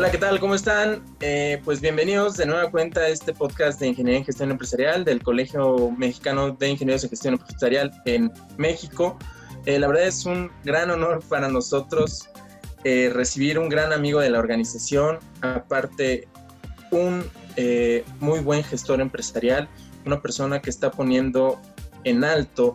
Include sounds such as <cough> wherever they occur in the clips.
Hola, ¿qué tal? ¿Cómo están? Eh, pues bienvenidos de nueva cuenta a este podcast de Ingeniería en Gestión Empresarial del Colegio Mexicano de Ingenieros en Gestión Empresarial en México. Eh, la verdad es un gran honor para nosotros eh, recibir un gran amigo de la organización, aparte un muy buen gestor empresarial, una persona que está poniendo en alto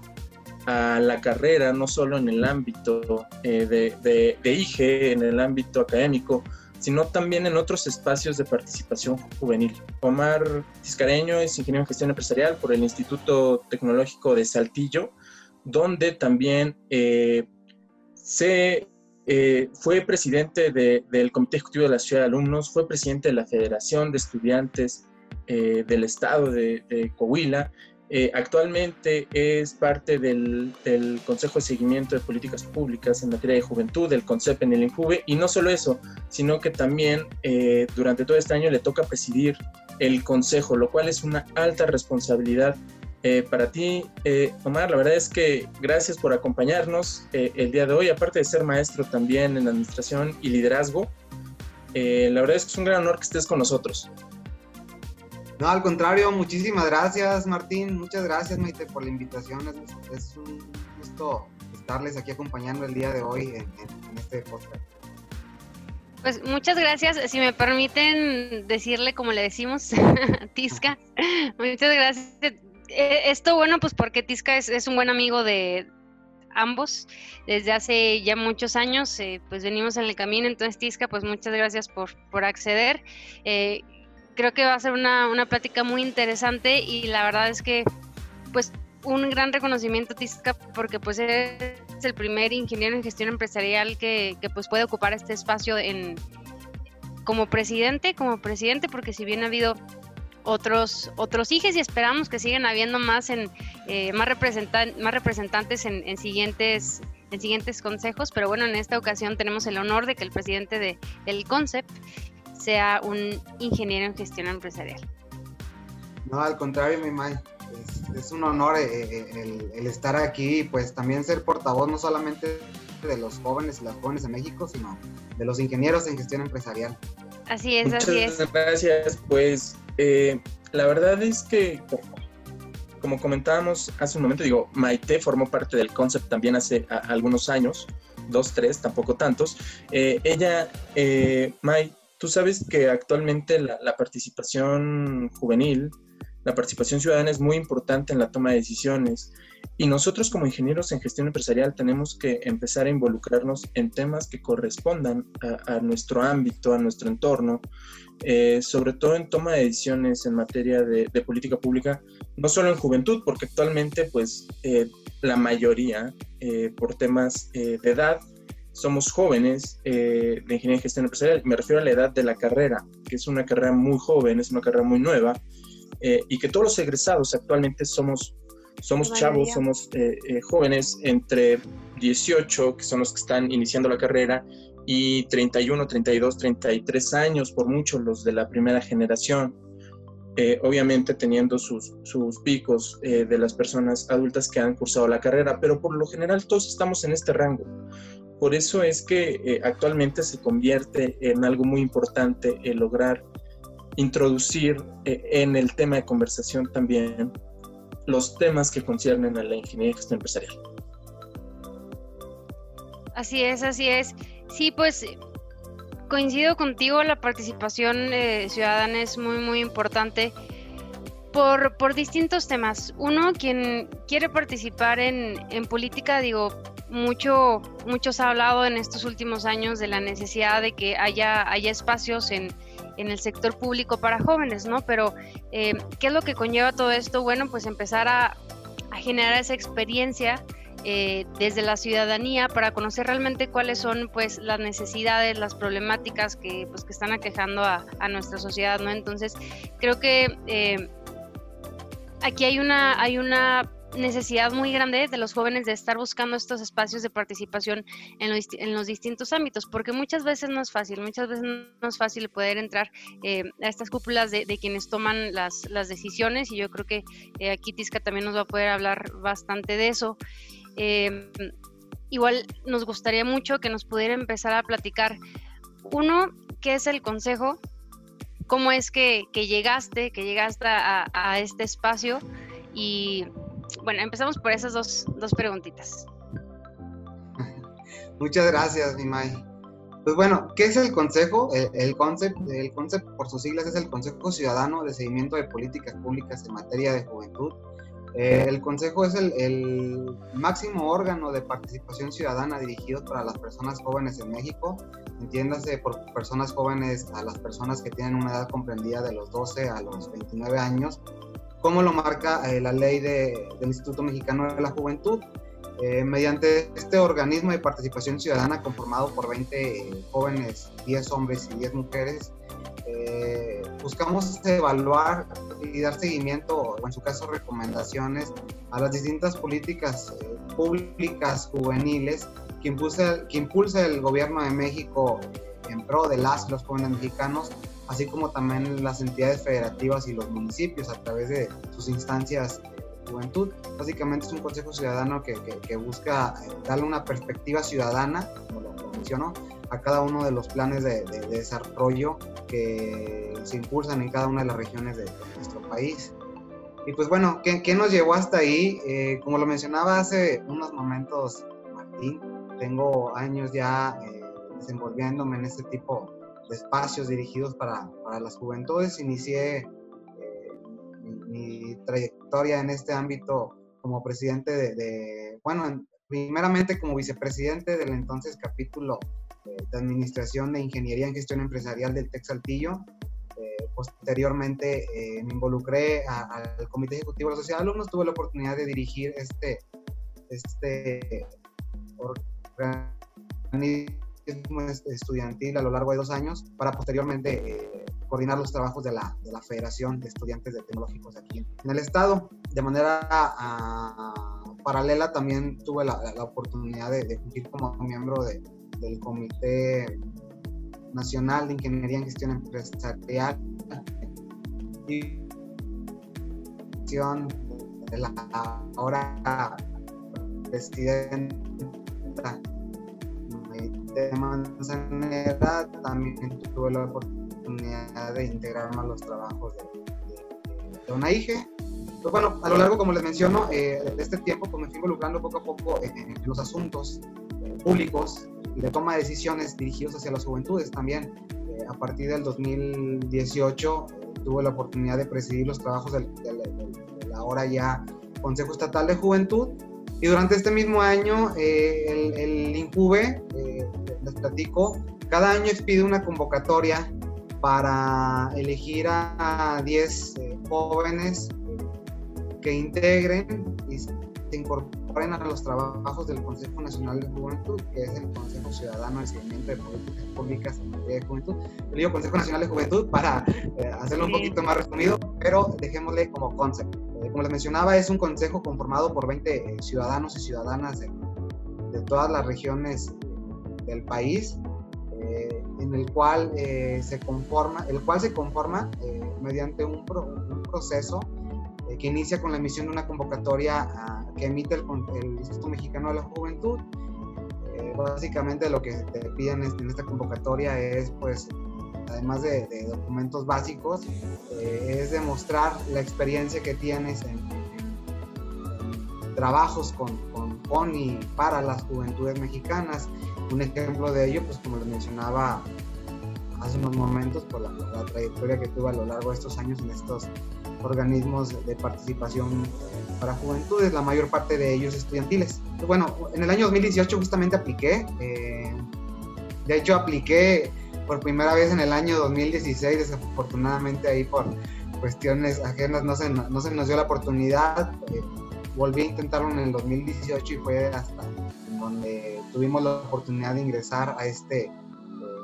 a la carrera, no solo en el ámbito de, de IGE, en el ámbito académico, sino también en otros espacios de participación juvenil. Omar Tiscareño es ingeniero en gestión empresarial por el Instituto Tecnológico de Saltillo, donde también eh, se, eh, fue presidente del Comité Ejecutivo de la Ciudad de Alumnos, fue presidente de la Federación de Estudiantes eh, del Estado de Coahuila eh, actualmente es parte del, Consejo de Seguimiento de Políticas Públicas en materia de juventud, del CONCEP en el INJUVE, y no solo eso, sino que también eh, durante todo este año le toca presidir el Consejo, lo cual es una alta responsabilidad eh, para ti, Omar. La verdad es que gracias por acompañarnos el día de hoy, aparte de ser maestro también en administración y liderazgo. la verdad es que es un gran honor que estés con nosotros. No, al contrario, muchísimas gracias, Martín. Muchas gracias, Maite, por la invitación. Es, un gusto estarles aquí acompañando el día de hoy en, este podcast. Pues muchas gracias. Si me permiten decirle como le decimos, <laughs> Tisca, muchas gracias. Eh, esto bueno, pues porque Tisca es, un buen amigo de ambos desde hace ya muchos años, eh, pues venimos en el camino. Entonces, Tisca, pues muchas gracias por, por acceder. Eh, creo que va a ser una, una plática muy interesante y la verdad es que pues un gran reconocimiento Tisca porque pues es el primer ingeniero en gestión empresarial que, que, pues puede ocupar este espacio en como presidente, como presidente, porque si bien ha habido otros otros hijes y esperamos que sigan habiendo más en eh, más representan, más representantes en, en, siguientes en siguientes consejos, pero bueno, en esta ocasión tenemos el honor de que el presidente de, del CONCEP sea un ingeniero en gestión empresarial. No, al contrario, mi May. Es, un honor eh, eh, el, estar aquí y pues también ser portavoz no solamente de los jóvenes y las jóvenes de México, sino de los ingenieros en gestión empresarial. Así es, así es. Muchas gracias. Pues eh, la verdad es que, como comentábamos hace un momento, digo, Maite formó parte del concept también hace algunos años, dos, tres, tampoco tantos. ella, eh, Maite, Tú sabes que actualmente la, participación juvenil, la participación ciudadana es muy importante en la toma de decisiones. Y nosotros como ingenieros en gestión empresarial tenemos que empezar a involucrarnos en temas que correspondan a, nuestro ámbito, a nuestro entorno, eh, sobre todo en toma de decisiones en materia de, política pública, no solo en juventud, porque actualmente pues eh, la mayoría eh, por temas de edad somos jóvenes eh, de ingeniería y gestión empresarial. Me refiero a la edad de la carrera, que es una carrera muy joven, es una carrera muy nueva, eh, y que todos los egresados actualmente somos, somos chavos, somos eh, jóvenes entre 18, que son los que están iniciando la carrera, y 31, 32, 33 años, por mucho los de la primera generación. obviamente teniendo sus, sus picos de las personas adultas que han cursado la carrera, pero por lo general todos estamos en este rango. Por eso es que eh, actualmente se convierte en algo muy importante el lograr introducir eh, en el tema de conversación también los temas que conciernen a la ingeniería gestión empresarial. Así es, así es. Sí, pues coincido contigo, la participación eh, ciudadana es muy, muy importante por, por distintos temas. Uno, quien quiere participar en, en política, digo, mucho, mucho se ha hablado en estos últimos años de la necesidad de que haya, haya espacios en, el sector público para jóvenes, ¿no? Pero, eh, ¿qué es lo que conlleva todo esto? Bueno, pues empezar a, generar esa experiencia eh, desde la ciudadanía para conocer realmente cuáles son pues las necesidades, las problemáticas que, pues, que están aquejando a, nuestra sociedad, ¿no? Entonces, creo que eh, aquí hay una, hay una necesidad muy grande de los jóvenes de estar buscando estos espacios de participación en los, en los distintos ámbitos, porque muchas veces no es fácil, muchas veces no es fácil poder entrar eh, a estas cúpulas de, quienes toman las, las, decisiones y yo creo que eh, aquí Tisca también nos va a poder hablar bastante de eso. Eh, igual nos gustaría mucho que nos pudiera empezar a platicar, uno, qué es el consejo, cómo es que, llegaste, que llegaste a, este espacio y bueno, empezamos por esas dos, dos preguntitas. <laughs> Muchas gracias, mi May. Pues bueno, ¿qué es el Consejo? El, concepto, el concepto por sus siglas es el Consejo Ciudadano de Seguimiento de Políticas Públicas en materia de juventud. Eh, el Consejo es el, el, máximo órgano de participación ciudadana dirigido para las personas jóvenes en México. Entiéndase por personas jóvenes a las personas que tienen una edad comprendida de los 12 a los 29 años, como lo marca eh, la ley de, del Instituto Mexicano de la Juventud. Eh, mediante este organismo de participación ciudadana conformado por 20 jóvenes, 10 hombres y 10 mujeres, eh, buscamos evaluar y dar seguimiento, o en su caso recomendaciones, a las distintas políticas eh, públicas juveniles que impulsa, que impulsa el gobierno de México en pro de las los jóvenes mexicanos, así como también las entidades federativas y los municipios a través de sus instancias juventud. Básicamente es un consejo ciudadano que, que, busca eh, darle una perspectiva ciudadana, como lo mencionó, a cada uno de los planes de, desarrollo que se impulsan en cada una de las regiones de, nuestro país. Y pues bueno, ¿qué, ¿qué, nos llevó hasta ahí? Eh, como lo mencionaba hace unos momentos Martín, tengo años ya eh, desenvolviéndome en este tipo de espacios dirigidos para, para las juventudes. Inicié mi, trayectoria en este ámbito como presidente de, bueno, primeramente como vicepresidente del entonces capítulo de Administración de Ingeniería en Gestión Empresarial del TEC Saltillo. Eh, posteriormente eh, me involucré al Comité Ejecutivo de la Sociedad de Alumnos, tuve la oportunidad de dirigir este, este organismo estudiantil a lo largo de dos años para posteriormente eh, coordinar los trabajos de la, de la, Federación de Estudiantes de Tecnológicos aquí en el Estado. De manera paralela también tuve la, la oportunidad de, de fungir como miembro de, del Comité Nacional de Ingeniería en Gestión Empresarial y de la ahora presidenta de Manzanera también tuve la oportunidad de integrarme a los trabajos de, una de, pues bueno, a lo largo, como les menciono, eh, de este tiempo pues me fui involucrando poco a poco en, los asuntos públicos y de toma de decisiones dirigidos hacia las juventudes también. Eh, a partir del 2018 tuve la oportunidad de presidir los trabajos del, ahora ya Consejo Estatal de Juventud y durante este mismo año el, el INCUBE, les platico, cada año expide una convocatoria para elegir a 10 jóvenes que integren y se incorporen a los trabajos del Consejo Nacional de Juventud, que es el Consejo Ciudadano de Seguimiento de Políticas Públicas en materia de juventud. Le digo Consejo Nacional de Juventud para eh, hacerlo un poquito más resumido, pero dejémosle como concepto. Eh, como les mencionaba, es un consejo conformado por 20 eh, ciudadanos y ciudadanas de, de, todas las regiones del país, en el cual se conforma, el cual se conforma mediante un, un proceso eh, que inicia con la emisión de una convocatoria ah, que emite el, Instituto Mexicano de la Juventud. Eh, básicamente lo que te piden en esta convocatoria es, pues, además de, documentos básicos, eh, es demostrar la experiencia que tienes en, trabajos con, con, y para las juventudes mexicanas. Un ejemplo de ello, pues como les mencionaba hace unos momentos, por la, la trayectoria que tuve a lo largo de estos años en estos organismos de participación para juventudes, la mayor parte de ellos estudiantiles. Bueno, en el año 2018 justamente apliqué, eh, de hecho apliqué por primera vez en el año 2016, desafortunadamente ahí por cuestiones ajenas no se, no se nos dio la oportunidad, eh, volví a intentarlo en el 2018 y fue hasta donde tuvimos la oportunidad de ingresar a este eh,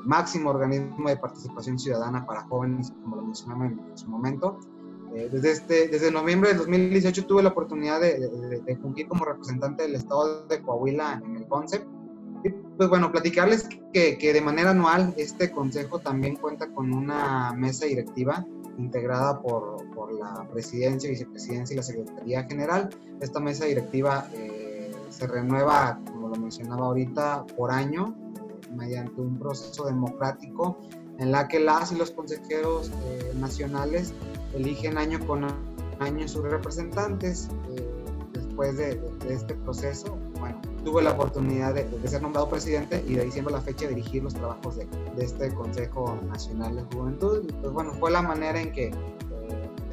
máximo organismo de participación ciudadana para jóvenes, como lo mencionamos en su momento. Eh, desde, este, desde noviembre del 2018 tuve la oportunidad de, de, fungir como representante del estado de Coahuila en el CONCEP. Y pues bueno, platicarles que, que, de manera anual este consejo también cuenta con una mesa directiva integrada por, por la presidencia, vicepresidencia y la secretaría general. Esta mesa directiva eh, se renueva, como lo mencionaba ahorita, por año mediante un proceso democrático en la que las y los consejeros eh, nacionales eligen año con año sus representantes. Eh, después de, este proceso, bueno, tuve la oportunidad de, ser nombrado presidente y de ahí siempre la fecha de dirigir los trabajos de, este Consejo Nacional de Juventud. pues bueno, fue la manera en que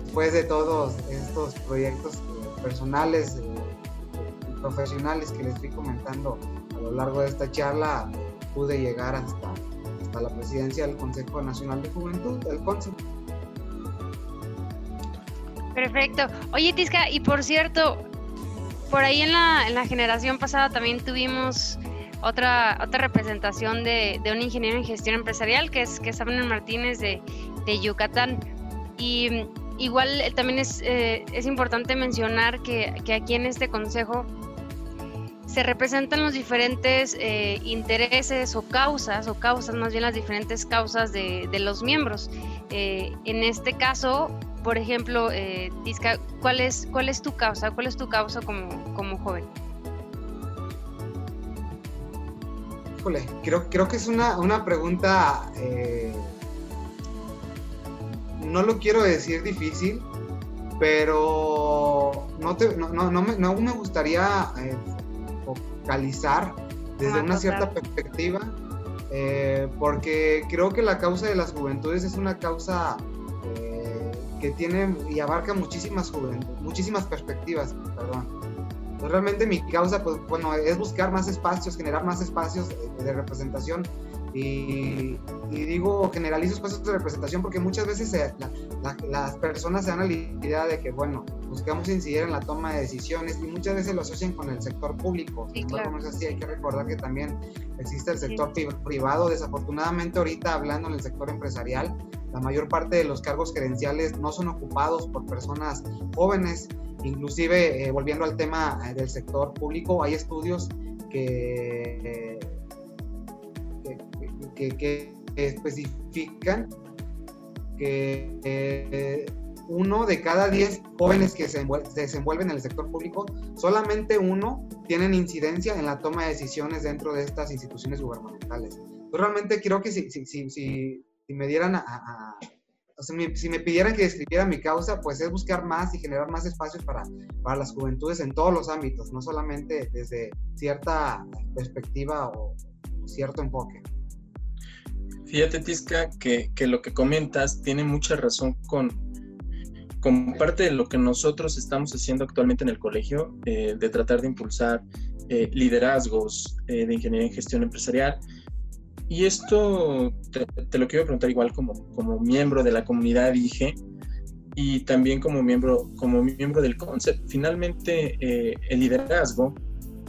después de todos estos proyectos personales y profesionales que les fui comentando a lo largo de esta charla, pude llegar hasta, hasta la presidencia del Consejo Nacional de Juventud, el CONCE. Perfecto. Oye, Tisca, y por cierto, por ahí en la, en la generación pasada también tuvimos otra, otra representación de, de, un ingeniero en gestión empresarial, que es, que es Abner Martínez de, de Yucatán. Y igual eh, también es, eh, es importante mencionar que, que, aquí en este consejo se representan los diferentes eh, intereses o causas, o causas, más bien las diferentes causas de, los miembros. Eh, en este caso, por ejemplo, eh, ¿cuál es, ¿cuál es tu causa? ¿Cuál es tu causa como, como joven? Híjole, creo, creo que es una, una pregunta, no lo quiero decir difícil, pero no, te, no, no, no, me, no me gustaría desde una cierta perspectiva, eh, porque creo que la causa de las juventudes es una causa eh, que tiene y abarca muchísimas juventudes, muchísimas perspectivas, perdón. realmente mi causa, pues bueno, es buscar más espacios, generar más espacios de representación y, digo, generalizo espacios de representación porque muchas veces las personas se dan a la idea de que, bueno, buscamos incidir en la toma de decisiones y muchas veces lo asocian con el sector público. Sí, claro. no es así, hay que recordar que también existe el sector privado. Desafortunadamente, ahorita hablando en el sector empresarial, la mayor parte de los cargos gerenciales no son ocupados por personas jóvenes. Inclusive, eh, volviendo al tema eh, del sector público, hay estudios que que, especifican que eh, uno de cada diez jóvenes que se, desenvuelven en el sector público, solamente uno tienen incidencia en la toma de decisiones dentro de estas instituciones gubernamentales. Yo realmente creo que si, si, si, si me dieran a, si me pidieran que describiera mi causa, pues es buscar más y generar más espacios para, para las juventudes en todos los ámbitos, no solamente desde cierta perspectiva o cierto enfoque. Fíjate, Tisca, que, lo que comentas tiene mucha razón con, con parte de lo que nosotros estamos haciendo actualmente en el colegio, eh, de tratar de impulsar eh, liderazgos eh, de ingeniería en gestión empresarial. Y esto te, lo quiero preguntar igual como, como miembro de la comunidad IGE y también como miembro, como miembro del concept. Finalmente, el liderazgo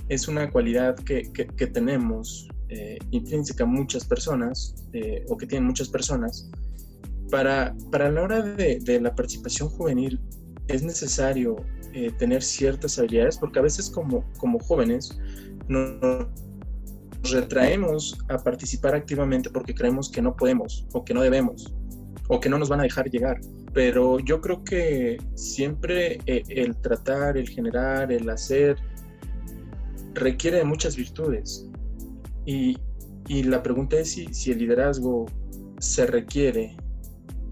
es una cualidad que, que, que tenemos eh, intrínseca muchas personas eh, o que tienen muchas personas, para, para la hora de, la participación juvenil es necesario eh, tener ciertas habilidades porque a veces como, como jóvenes nos retraemos a participar activamente porque creemos que no podemos o que no debemos o que no nos van a dejar llegar. Pero yo creo que siempre el tratar, el generar, el hacer, requiere de muchas virtudes. Y, la pregunta es si, el liderazgo se requiere,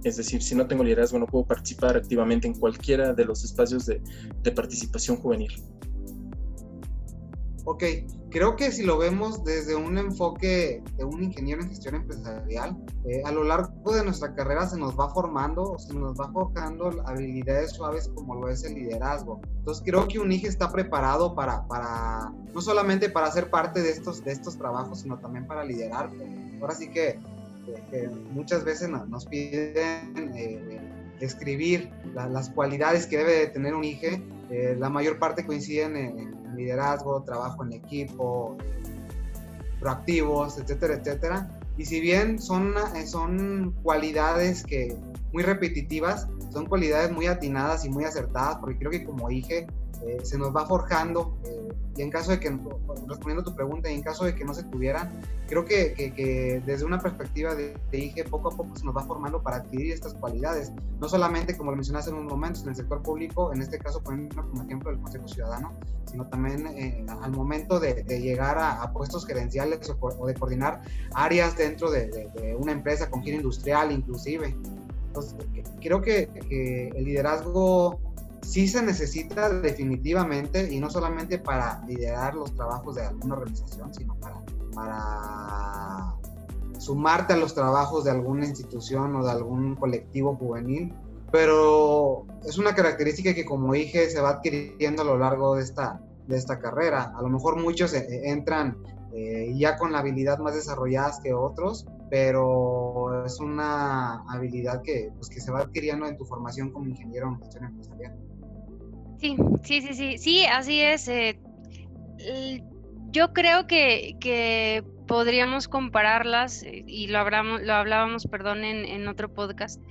es decir, si no tengo liderazgo no puedo participar activamente en cualquiera de los espacios de, participación juvenil. Ok, creo que si lo vemos desde un enfoque de un ingeniero en gestión empresarial, eh, a lo largo de nuestra carrera se nos va formando, se nos va forjando habilidades suaves como lo es el liderazgo. Entonces creo que un IGE está preparado para, para no solamente para ser parte de estos, de estos trabajos, sino también para liderar. Ahora sí que, muchas veces nos, piden eh, escribir las cualidades que debe de tener un IGE. Eh, la mayor parte coinciden en liderazgo, trabajo en equipo, proactivos, etcétera, etcétera. Y si bien son, eh, son cualidades que muy repetitivas, son cualidades muy atinadas y muy acertadas, porque creo que como dije, eh, se nos va forjando eh, y en caso de que, respondiendo a tu pregunta, y en caso de que no se tuvieran, creo que, que, desde una perspectiva de, de, IGE poco a poco se nos va formando para adquirir estas cualidades, no solamente como lo mencionaste en un momento en el sector público, en este caso poniendo como ejemplo el Consejo Ciudadano, sino también eh, al momento de, llegar a, puestos gerenciales o, de coordinar áreas dentro de, de una empresa con giro industrial inclusive. Entonces, creo que, el liderazgo sí se necesita definitivamente y no solamente para liderar los trabajos de alguna organización, sino para, sumarte a los trabajos de alguna institución o de algún colectivo juvenil, pero es una característica que como dije se va adquiriendo a lo largo de esta, de esta carrera. A lo mejor muchos eh, entran eh, ya con la habilidad más desarrolladas que otros, pero es una habilidad que, pues, que se va adquiriendo en tu formación como ingeniero en gestión empresarial. Sí, sí, sí, sí, sí, así es. Eh, yo creo que, que, podríamos compararlas, eh, y lo, hablamos, lo hablábamos, perdón, en, en, otro podcast,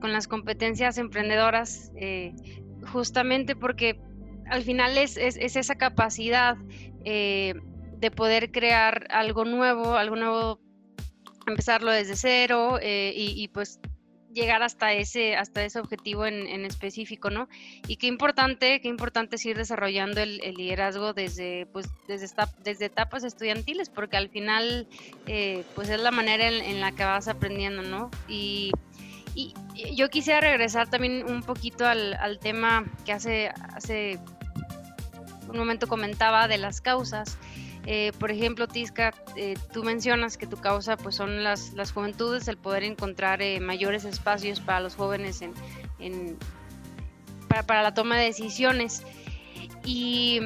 con las competencias emprendedoras, eh, justamente porque al final es, es, es esa capacidad de poder crear algo nuevo, algo nuevo, empezarlo desde cero y, y pues llegar hasta ese, hasta ese objetivo en, específico, ¿no? Y qué importante, qué importante es ir desarrollando el, liderazgo desde, pues, desde, desde etapas estudiantiles, porque al final, eh, pues es la manera en, la que vas aprendiendo, ¿no? Y, y, yo quisiera regresar también un poquito al, al tema que hace, hace un momento comentaba de las causas. Eh, por ejemplo, Tisca, eh, tú mencionas que tu causa pues, son las, las juventudes, el poder encontrar eh, mayores espacios para los jóvenes en, para, la toma de decisiones. Y,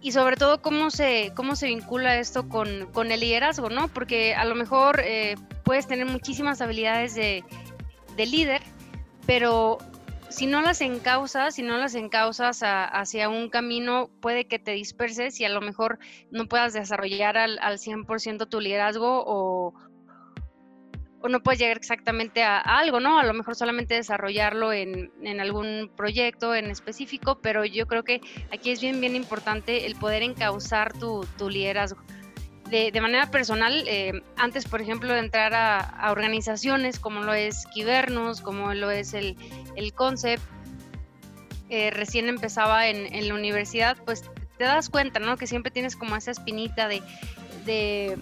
y sobre todo, ¿cómo se, cómo se vincula esto con, con el liderazgo? ¿no? Porque a lo mejor puedes tener muchísimas habilidades de, de líder, pero si no las encausas, si no las encausas hacia un camino, puede que te disperses y a lo mejor no puedas desarrollar al, al 100% tu liderazgo o, o, no puedes llegar exactamente a, algo, ¿no? A lo mejor solamente desarrollarlo en, en, algún proyecto en específico, pero yo creo que aquí es bien, bien importante el poder encauzar tu, tu liderazgo de, manera personal, eh, antes, por ejemplo, de entrar a, organizaciones como lo es Kibernos, como lo es el, el Concept, eh, recién empezaba en, la universidad, pues te das cuenta, ¿no? Que siempre tienes como esa espinita de, de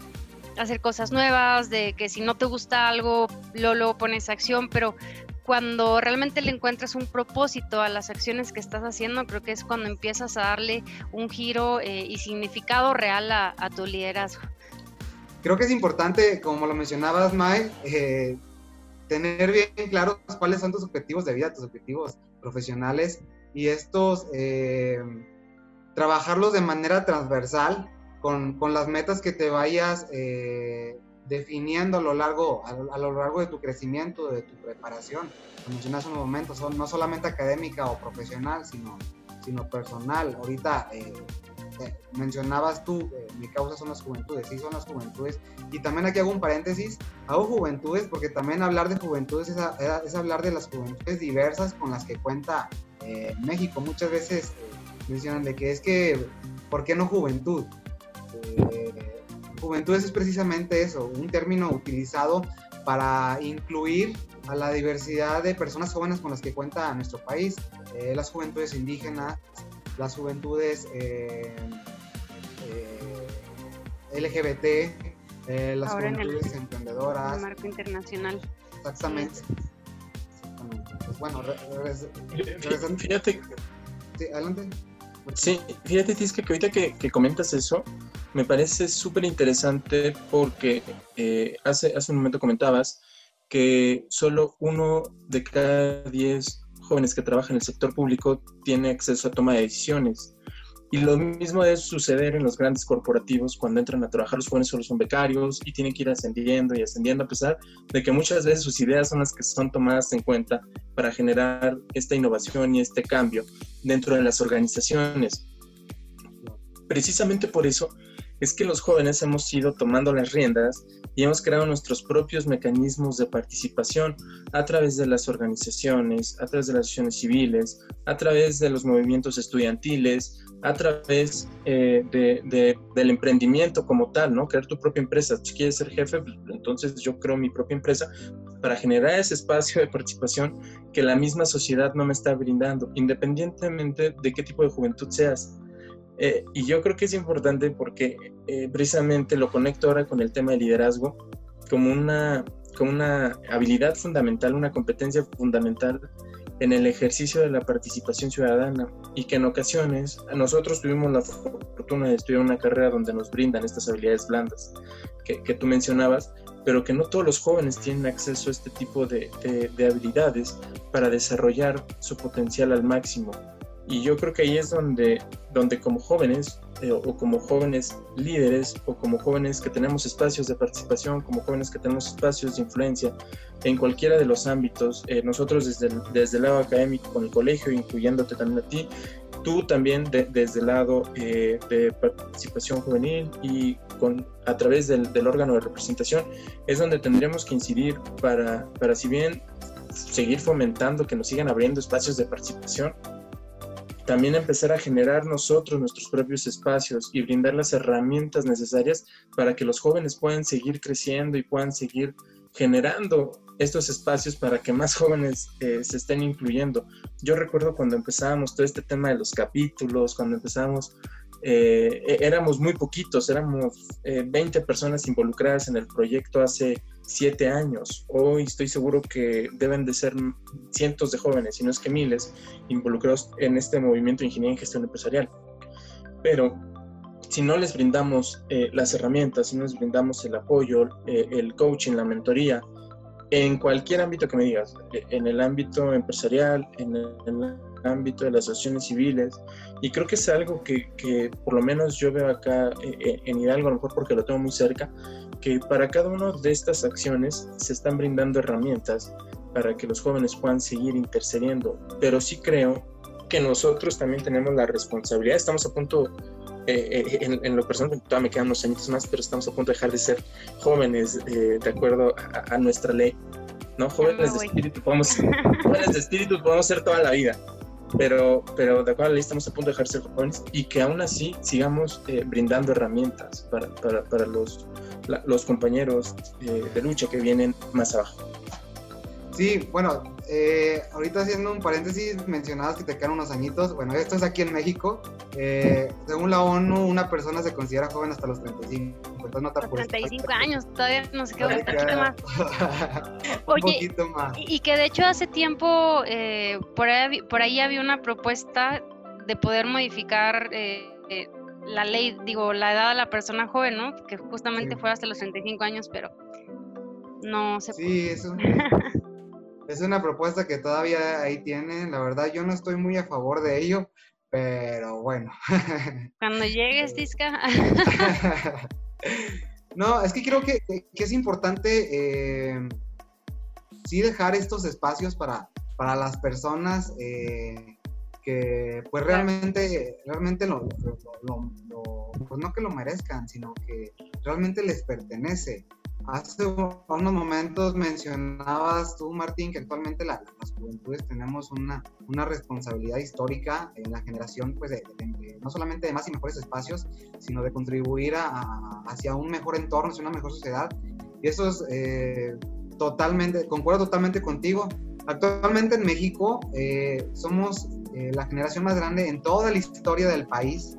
hacer cosas nuevas, de que si no te gusta algo, lo, lo pones a acción, pero cuando realmente le encuentras un propósito a las acciones que estás haciendo, creo que es cuando empiezas a darle un giro eh, y significado real a, tu liderazgo. Creo que es importante, como lo mencionabas, Mai, eh, tener bien claros cuáles son tus objetivos de vida, tus objetivos profesionales y estos eh, trabajarlos de manera transversal con, con, las metas que te vayas definiendo a lo largo, a, lo largo de tu crecimiento, de tu preparación. Como mencionaste un momento, son, no solamente académica o profesional, sino, sino personal. Ahorita eh, eh, mencionabas tú, eh, mi causa son las juventudes, sí son las juventudes. Y también aquí hago un paréntesis, hago juventudes porque también hablar de juventudes es, es hablar de las juventudes diversas con las que cuenta México. Muchas veces mencionan de que es que, ¿por qué no juventud? Juventudes es precisamente eso, un término utilizado para incluir a la diversidad de personas jóvenes con las que cuenta nuestro país, eh, las juventudes indígenas, las juventudes eh, eh, LGBT, las juventudes emprendedoras. En el marco internacional. Exactamente. Pues bueno, fíjate. Sí, adelante. Sí, fíjate, Tisca, que ahorita que, comentas eso, me parece súper interesante porque eh, hace, hace un momento comentabas que solo uno de cada diez jóvenes que trabajan en el sector público tiene acceso a toma de decisiones. Y lo mismo debe suceder en los grandes corporativos cuando entran a trabajar los jóvenes solo son becarios y tienen que ir ascendiendo y ascendiendo a pesar de que muchas veces sus ideas son las que son tomadas en cuenta para generar esta innovación y este cambio dentro de las organizaciones. Precisamente por eso es que los jóvenes hemos ido tomando las riendas y hemos creado nuestros propios mecanismos de participación a través de las organizaciones, a través de las asociaciones civiles, a través de los movimientos estudiantiles, a través eh, de, del emprendimiento como tal, ¿no? Crear tu propia empresa. Si quieres ser jefe, entonces yo creo mi propia empresa para generar ese espacio de participación que la misma sociedad no me está brindando, independientemente de qué tipo de juventud seas. Eh, y yo creo que es importante porque eh, precisamente lo conecto ahora con el tema de liderazgo como una, como una habilidad fundamental, una competencia fundamental en el ejercicio de la participación ciudadana y que en ocasiones nosotros tuvimos la fortuna de estudiar una carrera donde nos brindan estas habilidades blandas que, que tú mencionabas, pero que no todos los jóvenes tienen acceso a este tipo de, de, habilidades para desarrollar su potencial al máximo. Y yo creo que ahí es donde, donde como jóvenes eh, o como jóvenes líderes o como jóvenes que tenemos espacios de participación, como jóvenes que tenemos espacios de influencia en cualquiera de los ámbitos, eh, nosotros desde el, desde el lado académico con el colegio, incluyéndote también a ti, tú también desde el lado eh, de participación juvenil y con, a través del, del, órgano de representación, es donde tendremos que incidir para, para si bien seguir fomentando que nos sigan abriendo espacios de participación, también empezar a generar nosotros nuestros propios espacios y brindar las herramientas necesarias para que los jóvenes puedan seguir creciendo y puedan seguir generando estos espacios para que más <laughs> jóvenes eh, se estén incluyendo. Yo recuerdo cuando empezábamos todo este tema de los capítulos, cuando empezamos, eh, e-, éramos muy poquitos, éramos 20 eh, personas involucradas en el proyecto hace siete años. Hoy estoy seguro que deben de ser cientos de jóvenes, si no es que miles, involucrados en este movimiento de ingeniería en gestión empresarial. Pero si no les brindamos las herramientas, si no les brindamos el apoyo, el coaching, la mentoría, en cualquier ámbito que me digas, e, en el ámbito empresarial, en el, ámbito de las asociaciones civiles, y creo que es algo que, que, por lo menos yo veo acá e, e, en Hidalgo, a lo mejor porque lo tengo muy cerca, que para cada una de estas acciones se están brindando herramientas para que los jóvenes puedan seguir intercediendo, pero sí creo que nosotros también tenemos la responsabilidad, estamos a punto eh, eh, en, lo personal todavía me quedan unos añitos más, pero estamos a punto de dejar de ser jóvenes eh, de acuerdo a, nuestra ley. ¿no? Jóvenes de espíritu podemos, jóvenes de espíritu podemos ser toda la vida, pero, pero de acuerdo a la estamos a punto de ser jóvenes y que aún así sigamos brindando herramientas para, para, para los, los compañeros de lucha que vienen más abajo. Sí, bueno, eh, ahorita haciendo un paréntesis, mencionabas que te quedan unos añitos. Bueno, esto es aquí en México. Eh, según la ONU, una persona se considera joven hasta los 35. Entonces no 35 años, todavía no sé qué, <laughs> un poquito más. un poquito más. Y, que de hecho hace tiempo eh, por, ahí, por ahí había una propuesta de poder modificar la ley, digo, la edad de la persona joven, ¿no? Que justamente fuera hasta los 35 años, pero no se puede. Sí, eso. <laughs> es una propuesta que todavía ahí tienen. La verdad, yo no estoy muy a favor de ello, pero bueno. <laughs> Cuando llegues, Tisca. <laughs> no, es que creo que, es importante eh, sí dejar estos espacios para, para las personas eh, que pues realmente, realmente lo, pues no que lo merezcan, sino que realmente les pertenece. Hace unos momentos mencionabas tú, Martín, que actualmente las juventudes tenemos una, una, responsabilidad histórica en la generación, pues, no solamente de más y mejores espacios, sino de contribuir hacia un mejor entorno, hacia una mejor sociedad. Y eso es eh, totalmente, concuerdo totalmente contigo. Actualmente en México eh, somos eh, la generación más grande en toda la historia del país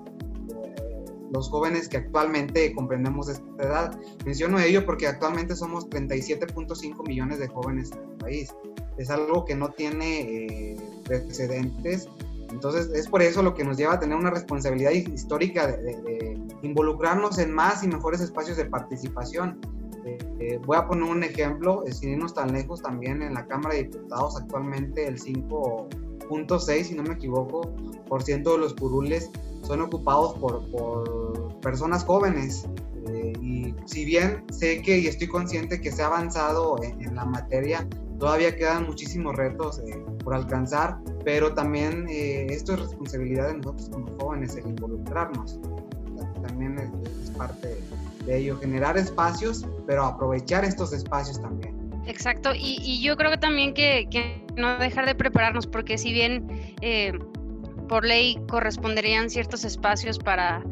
los jóvenes que actualmente comprendemos esta edad. Menciono ello porque actualmente somos 37.5 millones de jóvenes en el país. Es algo que no tiene eh, precedentes. Entonces es por eso lo que nos lleva a tener una responsabilidad histórica de, involucrarnos en más y mejores espacios de participación. Eh, eh, voy a poner un ejemplo, sin irnos tan lejos también en la Cámara de Diputados actualmente el 5.6, si no me equivoco, por ciento de los curules son ocupados por, por personas jóvenes. Eh, y si bien sé que y estoy consciente que se ha avanzado en, la materia, todavía quedan muchísimos retos eh, por alcanzar, pero también eh, esto es responsabilidad de nosotros como jóvenes, el involucrarnos. También es, parte de ello, generar espacios, pero aprovechar estos espacios también. Exacto, y, yo creo que también que, no dejar de prepararnos, porque si bien eh, por ley corresponderían ciertos espacios para,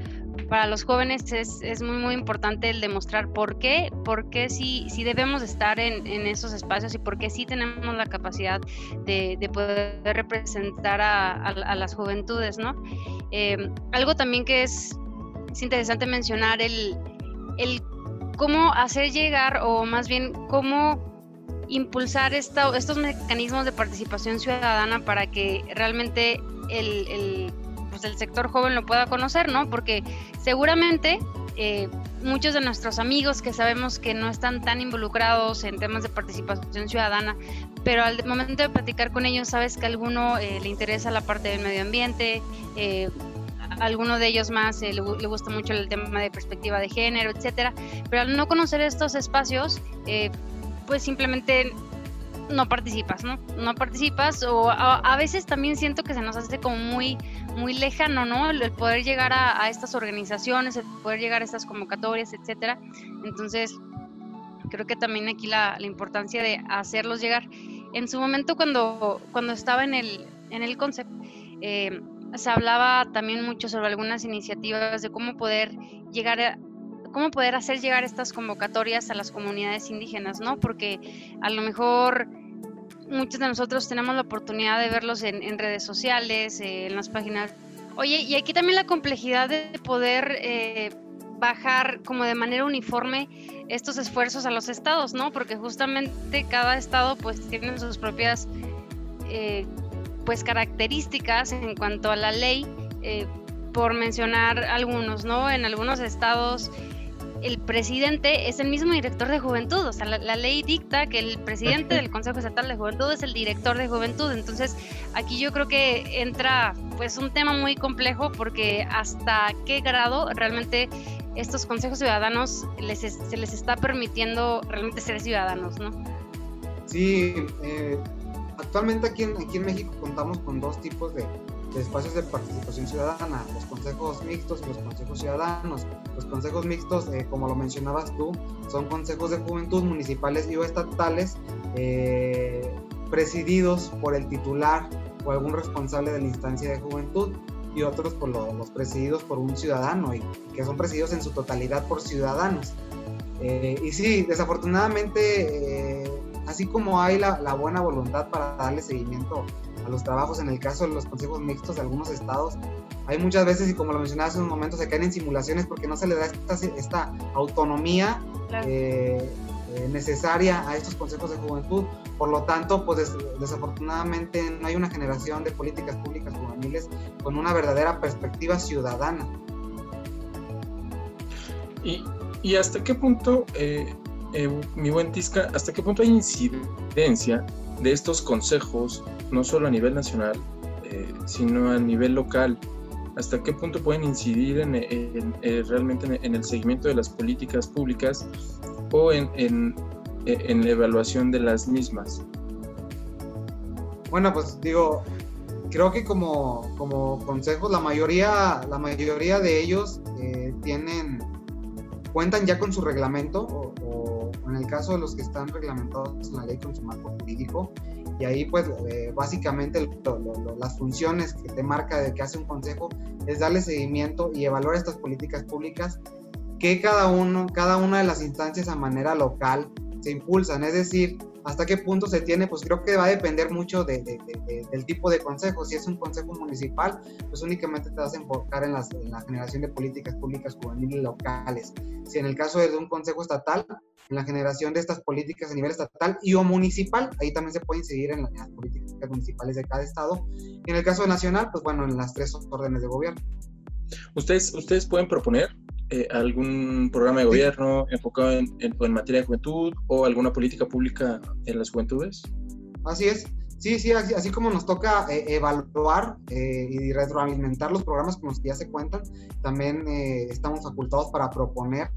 para los jóvenes es, es, muy, muy importante el demostrar por qué, por qué sí, debemos estar en, en, esos espacios y por qué sí tenemos la capacidad de, de poder representar a, a, las juventudes, ¿no? Eh, algo también que es, es interesante mencionar, el, el cómo hacer llegar o más bien cómo impulsar estos mecanismos de participación ciudadana para que realmente el, el, pues el sector joven lo pueda conocer, ¿no? Porque seguramente eh, muchos de nuestros amigos que sabemos que no están tan involucrados en temas de participación ciudadana, pero al momento de platicar con ellos sabes que a alguno eh, le interesa la parte del medio ambiente, eh, a alguno de ellos más le, le, gusta mucho el tema de perspectiva de género, etcétera, pero al no conocer estos espacios, pues simplemente no participas, ¿no? No participas o a, veces también siento que se nos hace como muy, muy lejano, ¿no? El, poder llegar a, estas organizaciones, el poder llegar a estas convocatorias, etcétera. Entonces, creo que también aquí la, importancia de hacerlos llegar. En su momento cuando, cuando estaba en el, en el concept, eh, se hablaba también mucho sobre algunas iniciativas de cómo poder llegar a, cómo poder hacer llegar estas convocatorias a las comunidades indígenas, ¿no? Porque a lo mejor muchos de nosotros tenemos la oportunidad de verlos en, redes sociales, eh, en las páginas. Oye, y aquí también la complejidad de poder eh, bajar como de manera uniforme estos esfuerzos a los estados, ¿no? Porque justamente cada estado pues tiene sus propias eh, pues características en cuanto a la ley, por mencionar algunos, ¿no? En algunos estados el presidente es el mismo director de juventud, o sea, la, ley dicta que el presidente del Consejo Estatal de Juventud es el director de juventud, entonces aquí yo creo que entra pues un tema muy complejo porque hasta qué grado realmente estos consejos ciudadanos les, se les está permitiendo realmente ser ciudadanos, ¿no? Sí, eh, actualmente aquí en, aquí en México contamos con dos tipos de, de espacios de participación ciudadana, los consejos mixtos y los consejos ciudadanos. Los consejos mixtos, eh, como lo mencionabas tú, son consejos de juventud municipales y o estatales eh, presididos por el titular o algún responsable de la instancia de juventud y otros por los presididos por un ciudadano y, que son presididos en su totalidad por ciudadanos. Eh, y sí, desafortunadamente, así como hay la, la buena voluntad para darle seguimiento a los trabajos. En el caso de los consejos mixtos de algunos estados, hay muchas veces, y como lo mencionaba hace un momento, se caen en simulaciones porque no se le da esta, autonomía eh, eh, necesaria a estos consejos de juventud. Por lo tanto, pues desafortunadamente no hay una generación de políticas públicas juveniles con una verdadera perspectiva ciudadana. ¿Y, y hasta qué punto, eh, mi buen Tisca, hasta qué punto hay incidencia de estos consejos, no solo a nivel nacional, eh, sino a nivel local, hasta qué punto pueden incidir en, eh, realmente en, el seguimiento de las políticas públicas o en, la evaluación de las mismas. Bueno, pues digo, creo que como, como consejos, la mayoría, la mayoría de ellos eh, tienen, cuentan ya con su reglamento o, en el caso de los que están reglamentados en la ley con su marco jurídico, y ahí pues eh, básicamente las funciones que te marca de que hace un consejo es darle seguimiento y evaluar estas políticas públicas que cada uno, cada una de las instancias a manera local se impulsan, es decir, hasta qué punto se tiene, pues creo que va a depender mucho de, del tipo de consejo. Si es un consejo municipal, pues únicamente te vas a enfocar en, la generación de políticas públicas juveniles locales. Si en el caso de un consejo estatal, en la generación de estas políticas a nivel estatal y o municipal, ahí también se puede incidir en, las políticas municipales de cada estado. Y en el caso nacional, pues bueno, en las tres órdenes de gobierno. Ustedes, ustedes pueden proponer eh, algún programa de gobierno enfocado en, materia de juventud o alguna política pública en las juventudes? Así es. Sí, sí, así, como nos toca eh, evaluar eh, y retroalimentar los programas con los que ya se cuentan, también estamos facultados para proponer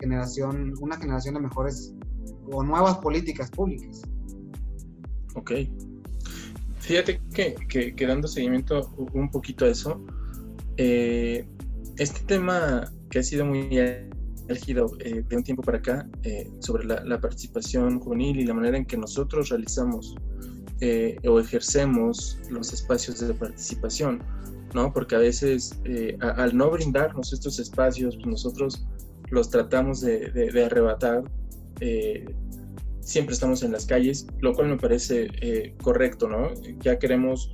generación, una generación de mejores o nuevas políticas públicas. Ok. Fíjate que, que, que dando seguimiento un poquito a eso, este tema que ha sido muy emergido eh, de un tiempo para acá eh, sobre la, participación juvenil y la manera en que nosotros realizamos eh, o ejercemos los espacios de participación, ¿no? Porque a veces al no brindarnos estos espacios, pues nosotros los tratamos de, de arrebatar. siempre estamos en las calles, lo cual me parece correcto, ¿no? Ya queremos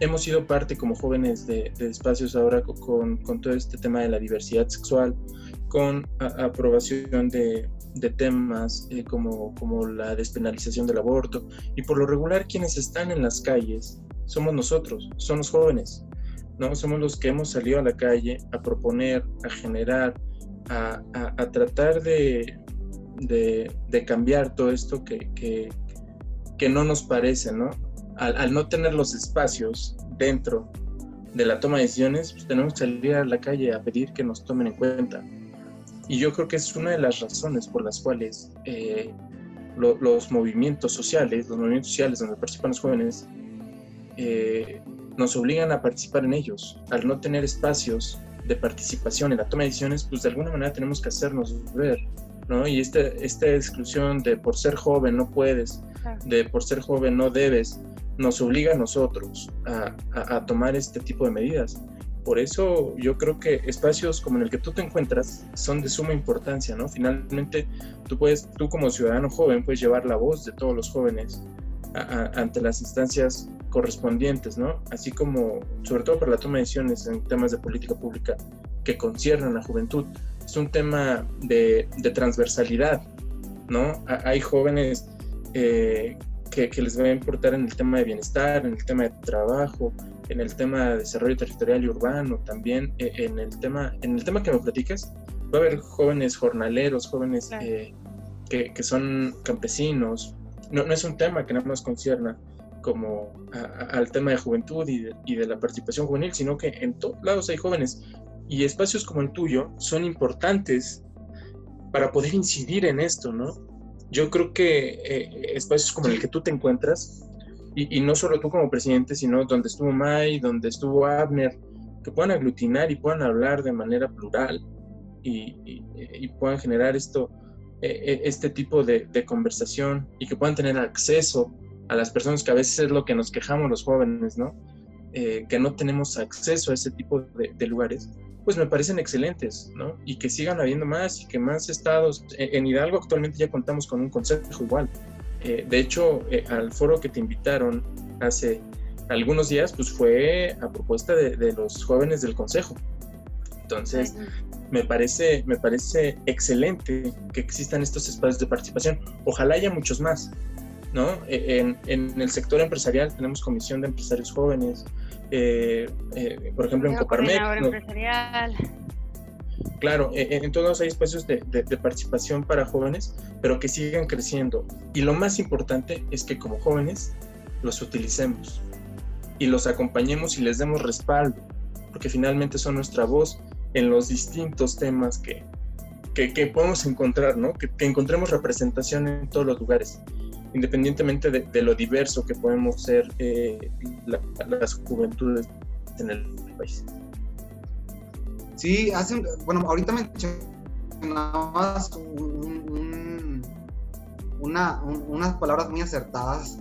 hemos sido parte como jóvenes de, espacios ahora con, todo este tema de la diversidad sexual, con aprobación de, temas eh, como, como la despenalización del aborto. Y por lo regular quienes están en las calles somos nosotros, somos jóvenes, ¿no? Somos los que hemos salido a la calle a proponer, a generar, a, tratar de, de, cambiar todo esto que, que, que no nos parece, ¿no? Al, no tener los espacios dentro de la toma de decisiones, pues tenemos que salir a la calle a pedir que nos tomen en cuenta. Y yo creo que es una de las razones por las cuales eh, los movimientos sociales, los movimientos sociales donde participan los jóvenes, eh, nos obligan a participar en ellos. Al no tener espacios de participación en la toma de decisiones, pues de alguna manera tenemos que hacernos ver, ¿no? Y esta, esta exclusión de por ser joven no puedes, de por ser joven no debes, nos obliga a nosotros a, tomar este tipo de medidas. Por eso yo creo que espacios como en el que tú te encuentras son de suma importancia, ¿no? Finalmente, tú puedes, tú como ciudadano joven, puedes llevar la voz de todos los jóvenes ante las instancias correspondientes, ¿no? Así como, sobre todo para la toma de decisiones en temas de política pública que conciernan a la juventud. Es un tema de, transversalidad, ¿no? Hay jóvenes eh, que, les va a importar en el tema de bienestar, en el tema de trabajo, en el tema de desarrollo territorial y urbano, también eh, en el tema, en el tema que me platicas, va a haber jóvenes jornaleros, jóvenes eh, que, que, son campesinos. No, no, es un tema que nada más concierna como al tema de juventud y de, y de la participación juvenil, sino que en todos lados hay jóvenes y espacios como el tuyo son importantes para poder incidir en esto, ¿no? Yo creo que eh, espacios como el que tú te encuentras, y, no solo tú como presidente, sino donde estuvo May, donde estuvo Abner, que puedan aglutinar y puedan hablar de manera plural y, puedan generar esto, eh, eh, este tipo de, conversación y que puedan tener acceso a las personas que a veces es lo que nos quejamos los jóvenes, ¿no? que no tenemos acceso a ese tipo de lugares pues me parecen excelentes, ¿no? Y que sigan habiendo más y que más estados. En Hidalgo actualmente ya contamos con un consejo igual. Eh, de hecho, eh, al foro que te invitaron hace algunos días, pues fue a propuesta de, los jóvenes del consejo. Entonces, me parece, me parece excelente que existan estos espacios de participación. Ojalá haya muchos más, ¿no? E, en, en el sector empresarial tenemos comisión de empresarios jóvenes, eh, eh, por ejemplo, en Coparmex. Claro, eh, en todos hay espacios de, participación para jóvenes, pero que sigan creciendo. Y lo más importante es que como jóvenes los utilicemos y los acompañemos y les demos respaldo, porque finalmente son nuestra voz en los distintos temas que, que, podemos encontrar, ¿no? Que, que encontremos representación en todos los lugares independientemente de, lo diverso que podemos ser eh, las juventudes en el país. Sí, hace, bueno, ahorita mencionabas un, una, unas palabras muy acertadas.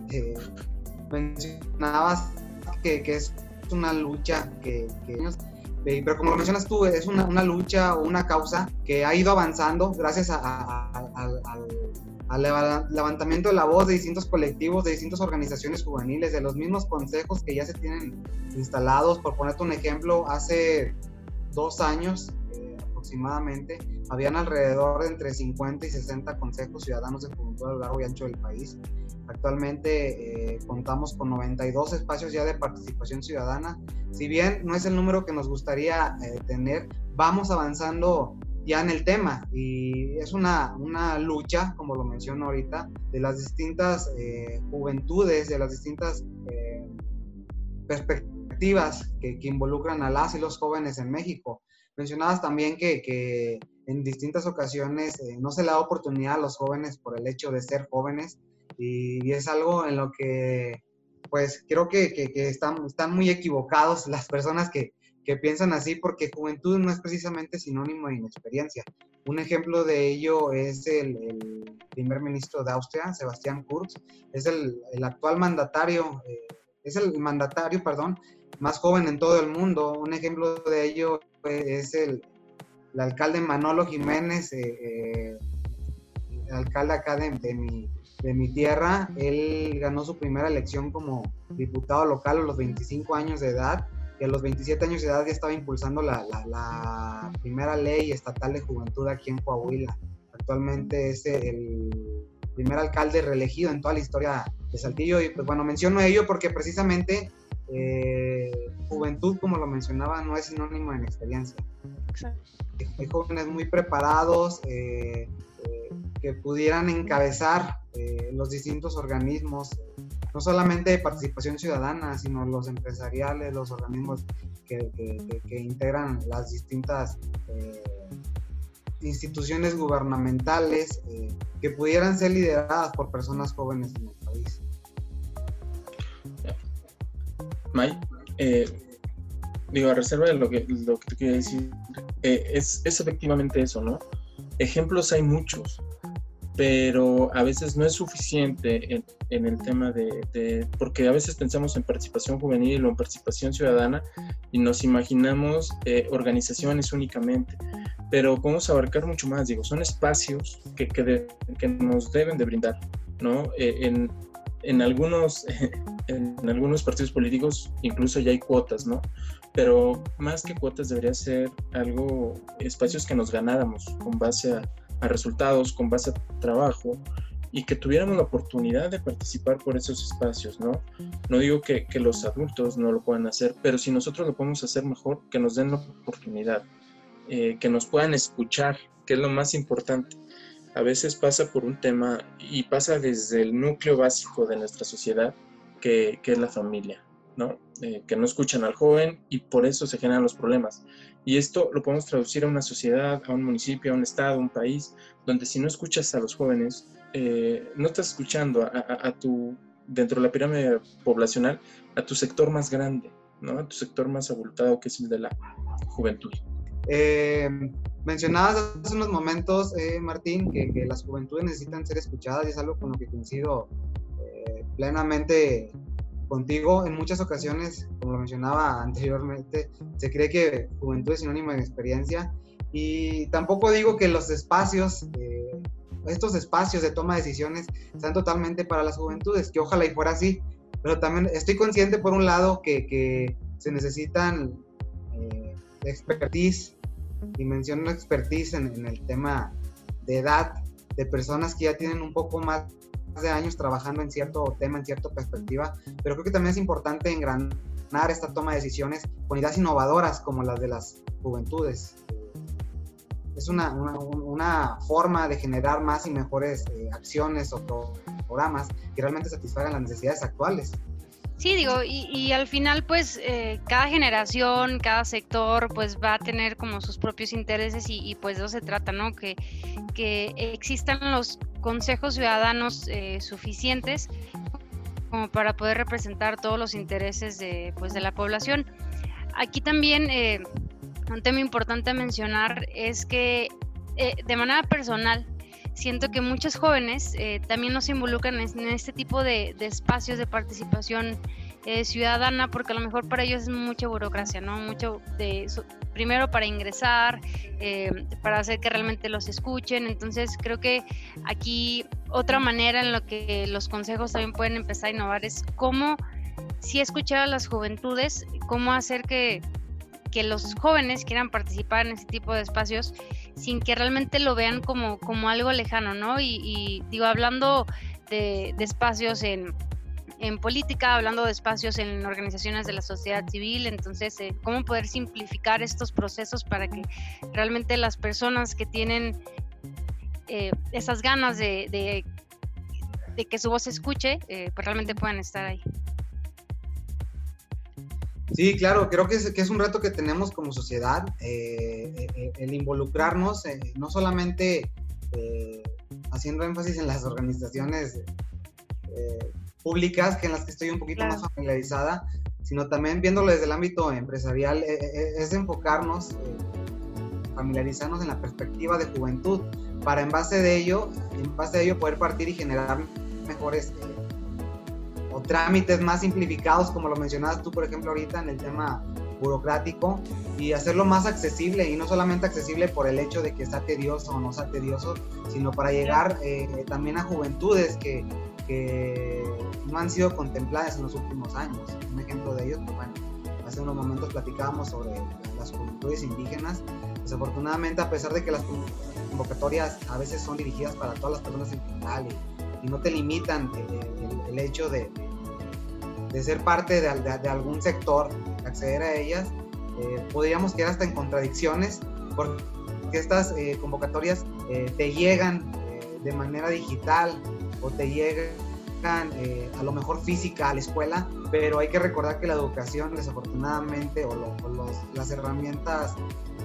mencionabas que, que, es una lucha que, pero como lo mencionas tú, es una, lucha o una causa que ha ido avanzando gracias al al levantamiento de la voz de distintos colectivos, de distintas organizaciones juveniles, de los mismos consejos que ya se tienen instalados. Por ponerte un ejemplo, hace dos años aproximadamente, habían alrededor de entre 50 y 60 consejos ciudadanos de juventud a lo largo y ancho del país. Actualmente eh, contamos con 92 espacios ya de participación ciudadana. Si bien no es el número que nos gustaría eh, tener, vamos avanzando ya en el tema y es una, una lucha, como lo menciono ahorita, de las distintas eh, juventudes, de las distintas eh, perspectivas que, que, involucran a las y los jóvenes en México. Mencionabas también que, que en distintas ocasiones eh, no se le da oportunidad a los jóvenes por el hecho de ser jóvenes y, es algo en lo que pues creo que, que están, están muy equivocados <laughs> las personas que, piensan así porque juventud no es precisamente sinónimo de inexperiencia. Un ejemplo de ello es el, primer ministro de Austria, Sebastián Kurz, es el, actual mandatario, eh, es el mandatario, perdón, más joven en todo el mundo. Un ejemplo de ello es el, alcalde Manolo Jiménez, eh, eh, el alcalde acá de, mi, de mi tierra. Él ganó su primera elección como diputado local a los 25 años de edad que a los 27 años de edad ya estaba impulsando la, la, primera ley estatal de juventud aquí en Coahuila. Actualmente es el primer alcalde reelegido en toda la historia de Saltillo. Y pues bueno, menciono ello porque precisamente eh, juventud, como lo mencionaba, no es sinónimo de experiencia. Hay jóvenes muy preparados eh, eh, que pudieran encabezar los distintos organismos no solamente de participación ciudadana, sino los empresariales, los organismos que, integran las distintas instituciones gubernamentales que pudieran ser lideradas por personas jóvenes en el país. May, eh, digo, a reserva de lo que, lo que te quería decir, es, es efectivamente eso, ¿no? Ejemplos hay muchos pero a veces no es suficiente en, el tema de, porque a veces pensamos en participación juvenil o en participación ciudadana y nos imaginamos eh, organizaciones únicamente, pero podemos abarcar mucho más, digo, son espacios que, que, que nos deben de brindar, ¿no? Eh, en, en, algunos, <laughs> en algunos partidos políticos incluso ya hay cuotas, ¿no? Pero más que cuotas debería ser algo, espacios que nos ganáramos con base a resultados, con base a trabajo y que tuviéramos la oportunidad de participar por esos espacios, ¿no? No digo que, que, los adultos no lo puedan hacer, pero si nosotros lo podemos hacer mejor, que nos den la oportunidad, eh, que nos puedan escuchar, que es lo más importante. A veces pasa por un tema y pasa desde el núcleo básico de nuestra sociedad, que, es la familia, ¿no? Eh, que no escuchan al joven y por eso se generan los problemas. Y esto lo podemos traducir a una sociedad, a un municipio, a un estado, a un país, donde si no escuchas a los jóvenes, eh, no estás escuchando a, tu, dentro de la pirámide poblacional, a tu sector más grande, ¿no? A tu sector más abultado, que es el de la juventud. Eh, mencionabas hace unos momentos, eh, Martín, que, las juventudes necesitan ser escuchadas y es algo con lo que coincido plenamente contigo. En muchas ocasiones, como lo mencionaba <laughs> anteriormente, se cree que juventud es sinónimo de experiencia y tampoco digo que los espacios, eh, estos espacios de toma de decisiones sean totalmente para las juventudes, que ojalá y fuera así, pero también estoy consciente por un lado que, se necesitan eh, expertise y menciono expertise en, en el tema de edad de personas que ya tienen un poco más de años trabajando en cierto tema, en cierta perspectiva, pero creo que también es importante engranar esta toma de decisiones con ideas innovadoras como las de las juventudes. Es una, una, forma de generar más y mejores eh, acciones o programas que realmente satisfagan las necesidades actuales. Sí, digo, y, al final pues eh, cada generación, cada sector pues va a tener como sus propios intereses y, pues de eso se trata, ¿no? Que, que existan los consejos ciudadanos eh, suficientes como para poder representar todos los intereses de, pues, de la población. Aquí también eh, un tema importante a mencionar es que de manera personal siento que muchos jóvenes eh, también nos involucran en, este tipo de, espacios de participación eh, ciudadana, porque a lo mejor para ellos es mucha burocracia, ¿no? Mucho de, primero para ingresar, eh, para hacer que realmente los escuchen. Entonces creo que aquí otra manera en la que los consejos también pueden empezar a innovar es cómo si escuchar a las juventudes, cómo hacer que que los jóvenes quieran participar en este tipo de espacios sin que realmente lo vean como, como algo lejano, ¿no? Y, digo, hablando de, espacios en, política, hablando de espacios en organizaciones de la sociedad civil, entonces, eh, ¿cómo poder simplificar estos procesos para que realmente las personas que tienen eh, esas ganas de, de, que su voz se escuche, eh, pues realmente puedan estar ahí? Sí, claro, creo que es, que es un reto que tenemos como sociedad, eh, eh, eh, el involucrarnos, no solamente haciendo énfasis en las organizaciones públicas, que en las que estoy un poquito más familiarizada, sino también viéndolo desde el ámbito empresarial, es enfocarnos, familiarizarnos en la perspectiva de juventud, para en base de ello, en base de ello poder partir y generar mejores o trámites más simplificados, como lo mencionabas tú, por ejemplo, ahorita en el tema burocrático y hacerlo más accesible y no solamente accesible por el hecho de que sea tedioso o no sea tedioso, sino para llegar eh, también a juventudes que, que, no han sido contempladas en los últimos años. Un ejemplo de ellos, pues bueno, hace unos momentos platicábamos sobre las juventudes indígenas. Desafortunadamente, a pesar de que las convocatorias a veces son dirigidas para todas las personas en general y, no te limitan el, el, hecho de, de, ser parte de, de algún sector acceder a ellas, eh, podríamos quedar hasta en contradicciones porque estas eh, convocatorias eh, te llegan de manera digital o te llegan a lo mejor física a la escuela, pero hay que recordar que la educación desafortunadamente o, las herramientas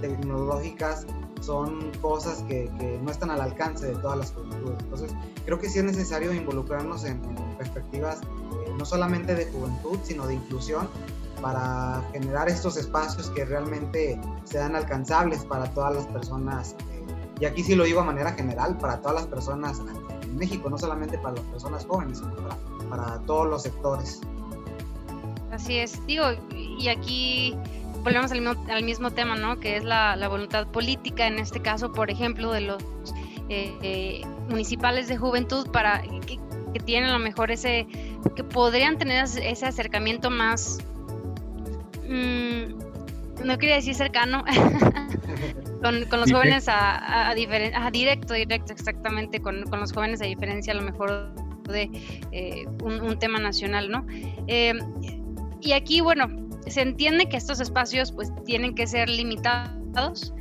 tecnológicas son cosas que, no están al alcance de todas las juventudes. Entonces, creo que sí es necesario involucrarnos en, en perspectivas no solamente de juventud, sino de inclusión para generar estos espacios que realmente sean alcanzables para todas las personas. Eh, y aquí sí lo digo de manera general, para todas las personas en México, no solamente para las personas jóvenes, sino para, todos los sectores. Así es, digo, y aquí volvemos al mismo, al mismo tema, ¿no? Que es la, voluntad política, en este caso, por ejemplo, de los eh, eh, municipales de juventud, para que, que, tienen a lo mejor ese, que podrían tener ese acercamiento más Mm, no quería decir cercano, <laughs> con, los jóvenes a, a, directo, directo, exactamente, con, los jóvenes a diferencia a lo mejor de eh, un, tema nacional, ¿no? Eh, y aquí, bueno, se entiende que estos espacios pues tienen que ser limitados,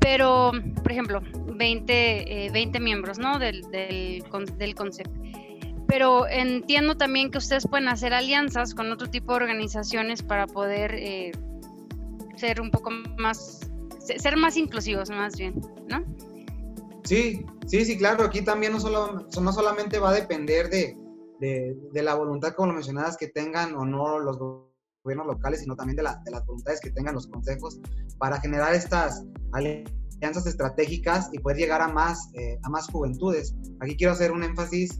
pero, por ejemplo, 20, 20 eh, miembros, ¿no? Del, del, del concepto pero entiendo también que ustedes pueden hacer alianzas con otro tipo de organizaciones para poder eh, ser un poco más, ser más inclusivos más bien, ¿no? Sí, sí, sí, claro, aquí también no, solo, no solamente va a depender de, de, la voluntad, como lo mencionabas, que tengan o no los gobiernos locales, sino también de, de las voluntades que tengan los consejos para generar estas alianzas estratégicas y poder llegar a más, eh, a más juventudes. Aquí quiero hacer un énfasis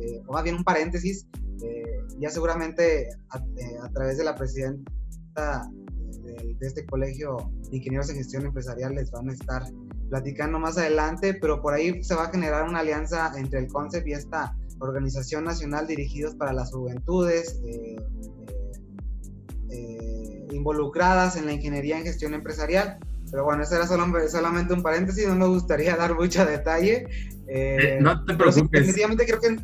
eh, o más bien un paréntesis, eh, ya seguramente a, eh, a, través de la presidenta de, de, este colegio de ingenieros en gestión empresarial les van a estar platicando más adelante, pero por ahí se va a generar una alianza entre el CONCEP y esta Organización Nacional Dirigidos para las Juventudes, involucradas en la ingeniería en gestión empresarial. Pero bueno, eso era solamente un paréntesis, no me gustaría dar mucho detalle. Eh, no te preocupes. definitivamente creo que...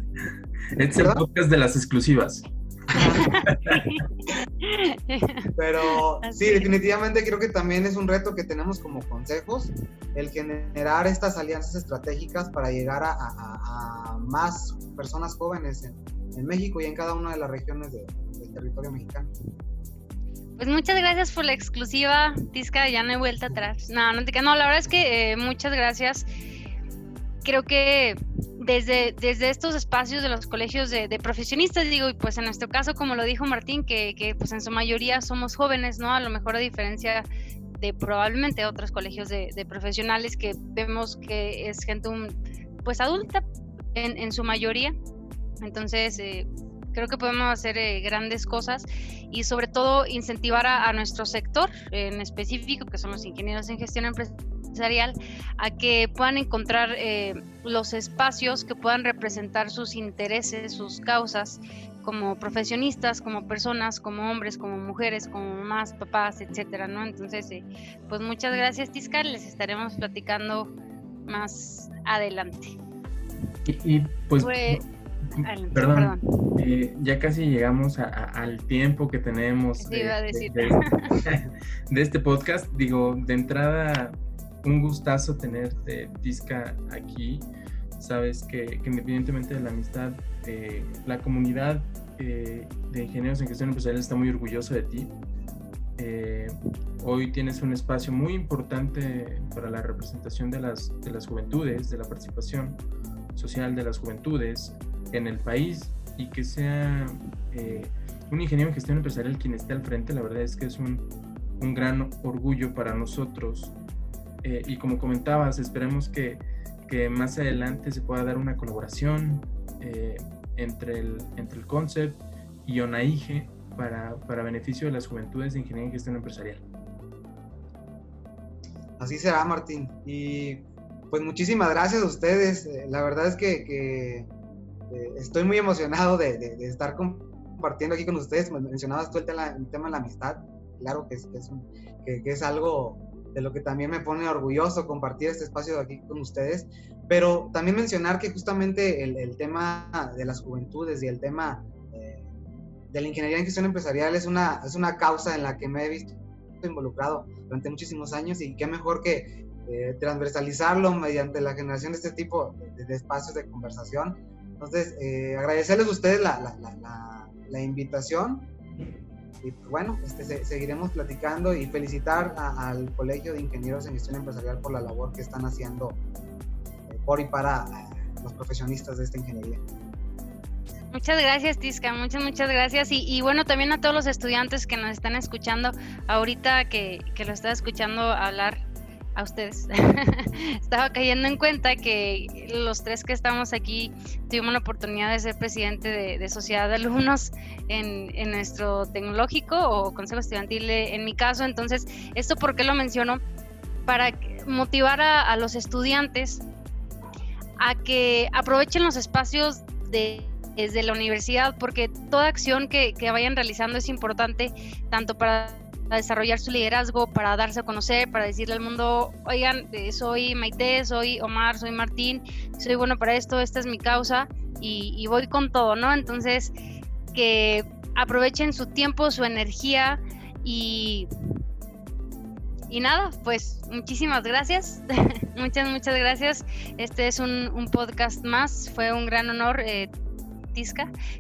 Es el podcast de las exclusivas. <laughs> Pero sí, definitivamente creo que también es un reto que tenemos como consejos, el generar estas alianzas estratégicas para llegar a, más personas jóvenes en, México y en cada una de las regiones del territorio mexicano. Pues muchas gracias por la exclusiva, Tisca, ya no hay vuelta atrás. No, no, te, no la verdad es que eh, muchas gracias creo que desde, desde estos espacios de los colegios de, profesionistas, digo, y pues en nuestro caso, como lo dijo Martín, que, que, pues en su mayoría somos jóvenes, ¿no? A lo mejor a diferencia de probablemente otros colegios de, profesionales que vemos que es gente pues adulta en, en su mayoría. Entonces, eh, creo que podemos hacer eh, grandes cosas y sobre todo incentivar a, a, nuestro sector en específico, que son los ingenieros en gestión empresarial a que puedan encontrar eh, los espacios que puedan representar sus intereses, sus causas, como profesionistas, como personas, como hombres, como mujeres, como mamás, papás, etcétera, ¿no? Entonces, eh, pues muchas gracias, Tiscar, les estaremos platicando más adelante. Y, pues, perdón, eh, ya casi llegamos al tiempo que tenemos de, <laughs> de, este podcast. Digo, de entrada, un gustazo tenerte, Tisca, aquí. Sabes que, independientemente de la amistad, eh, la comunidad eh, de ingenieros en gestión empresarial está muy orgullosa de ti. Hoy tienes un espacio muy importante para la representación de las, de las juventudes, de la participación social de las juventudes en el país y que sea un ingeniero en gestión empresarial quien esté al frente, la verdad es que es un, un gran orgullo para nosotros. Eh, y como comentabas, esperemos que, que, más adelante se pueda dar una colaboración eh, entre, el, entre el Concept y ONAIGE para, para beneficio de las juventudes de ingeniería en gestión empresarial. Así será, Martín. Y pues muchísimas gracias a ustedes. Eh, la verdad es que estoy muy emocionado de, de, de estar compartiendo aquí con ustedes. Mencionabas tú el tema, el tema de la amistad. Claro que es, que es, que, que es algo de lo que también me pone orgulloso compartir este espacio aquí con ustedes, pero también mencionar que justamente el, el tema de las juventudes y el tema eh, de la ingeniería en gestión empresarial es una, es una causa en la que me he visto involucrado durante muchísimos años y qué mejor que eh, transversalizarlo mediante la generación de este tipo de, de espacios de conversación. Entonces, eh, agradecerles a ustedes la, la, la la invitación. Y pues, bueno, este, seguiremos platicando y felicitar al Colegio de Ingenieros en Gestión Empresarial por la labor que están haciendo eh, por y para eh, los profesionistas de esta ingeniería. Muchas gracias, Tisca, muchas, muchas gracias. Y, y, bueno, también a todos los estudiantes que nos están escuchando, ahorita que, que lo está escuchando hablar a ustedes. <laughs> Estaba cayendo en cuenta que los tres que estamos aquí tuvimos la oportunidad de ser presidente de, sociedad de alumnos en, en, nuestro tecnológico o consejo estudiantil en mi caso. Entonces, ¿esto por qué lo menciono? Para motivar a, a los estudiantes a que aprovechen los espacios de desde la universidad, porque toda acción que, que vayan realizando es importante, tanto para desarrollar su liderazgo, para darse a conocer, para decirle al mundo, oigan, eh, soy Maite, soy Omar, soy Martín, soy bueno para esto, esta es mi causa y, y voy con todo, ¿no? Entonces, que aprovechen su tiempo, su energía y, y nada, pues muchísimas gracias, <laughs> muchas, muchas gracias. Este es un, un, podcast más, fue un gran honor. Eh,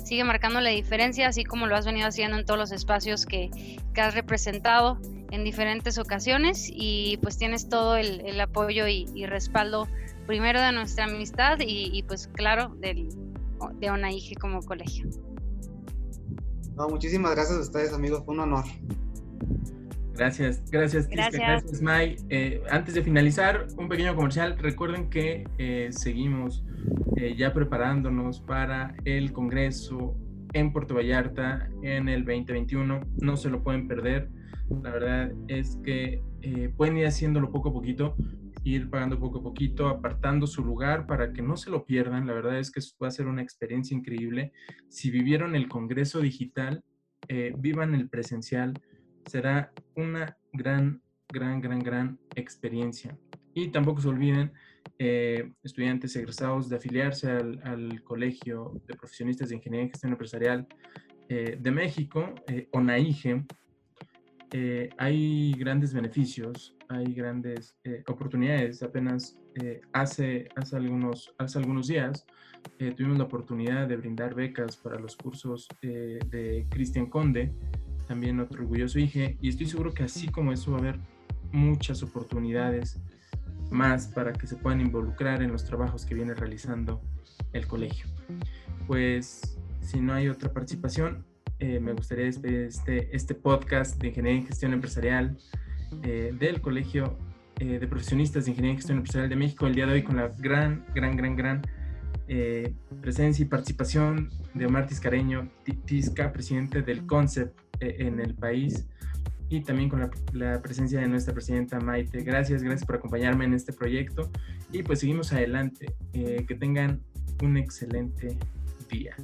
sigue marcando la diferencia, así como lo has venido haciendo en todos los espacios que, que has representado en diferentes ocasiones y pues tienes todo el, apoyo y, respaldo primero de nuestra amistad y, y pues claro del, de ONAIGE como colegio. No, muchísimas gracias a ustedes amigos, fue un honor. Gracias, gracias, gracias, gracias May. Eh, antes de finalizar, un pequeño comercial. Recuerden que eh, seguimos eh, ya preparándonos para el Congreso en Puerto Vallarta en el 2021. No se lo pueden perder. La verdad es que eh, pueden ir haciéndolo poco a poquito, ir pagando poco a poquito, apartando su lugar para que no se lo pierdan. La verdad es que va a ser una experiencia increíble. Si vivieron el Congreso Digital, eh, vivan el presencial. Será una gran, gran, gran, gran experiencia. Y tampoco se olviden eh, estudiantes egresados de afiliarse al, Colegio de Profesionistas de Ingeniería y Gestión Empresarial eh, de México, eh, ONAIGE, eh, hay grandes beneficios, hay grandes oportunidades. Apenas hace, hace, algunos, hace algunos días tuvimos la oportunidad de brindar becas para los cursos de Cristian Conde, también otro orgulloso IGE, y estoy seguro que así como eso va a haber muchas oportunidades más para que se puedan involucrar en los trabajos que viene realizando el colegio. Pues si no hay otra participación, eh, me gustaría despedir este, este podcast de Ingeniería en Gestión Empresarial eh, del Colegio eh, de Profesionistas de Ingeniería en Gestión Empresarial de México el día de hoy con la gran, gran, gran, gran presencia y participación de Omar Tiscareño, Tisca, presidente del CONCEPT en el país y también con la, la, presencia de nuestra presidenta Maite. Gracias, gracias por acompañarme en este proyecto y pues seguimos adelante. Eh, que tengan un excelente día.